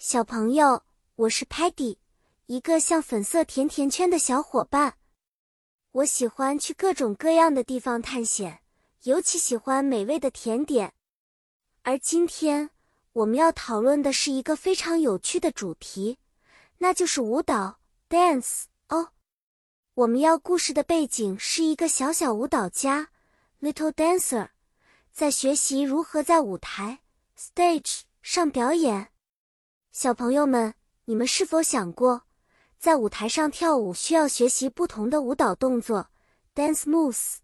小朋友，我是 Patty，一个像粉色甜甜圈的小伙伴。我喜欢去各种各样的地方探险，尤其喜欢美味的甜点。而今天我们要讨论的是一个非常有趣的主题，那就是舞蹈 （dance）。哦，我们要故事的背景是一个小小舞蹈家 （little dancer） 在学习如何在舞台 （stage） 上表演。小朋友们，你们是否想过，在舞台上跳舞需要学习不同的舞蹈动作 （dance moves），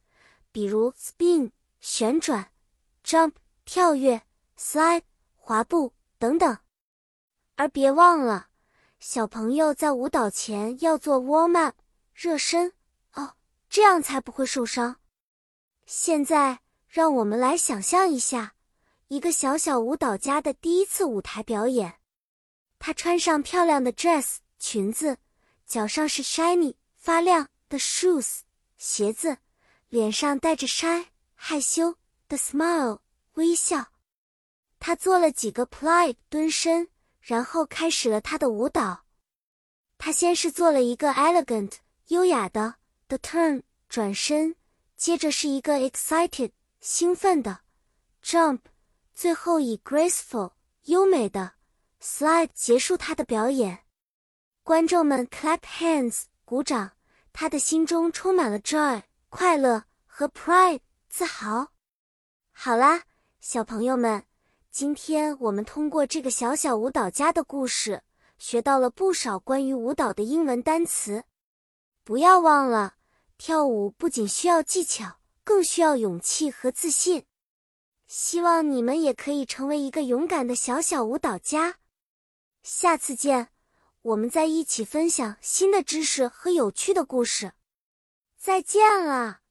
比如 spin（ 旋转）、jump（ 跳跃）、slide（ 滑步）等等。而别忘了，小朋友在舞蹈前要做 warm up（ 热身）哦，这样才不会受伤。现在，让我们来想象一下，一个小小舞蹈家的第一次舞台表演。她穿上漂亮的 dress 裙子，脚上是 shiny 发亮的 shoes 鞋子，脸上带着 shy 害羞的 smile 微笑。她做了几个 plie 蹲身，然后开始了她的舞蹈。她先是做了一个 elegant 优雅的 the turn 转身，接着是一个 excited 兴奋的 jump，最后以 graceful 优美的。Slide 结束他的表演，观众们 clap hands 鼓掌，他的心中充满了 joy 快乐和 pride 自豪。好啦，小朋友们，今天我们通过这个小小舞蹈家的故事，学到了不少关于舞蹈的英文单词。不要忘了，跳舞不仅需要技巧，更需要勇气和自信。希望你们也可以成为一个勇敢的小小舞蹈家。下次见，我们再一起分享新的知识和有趣的故事。再见了。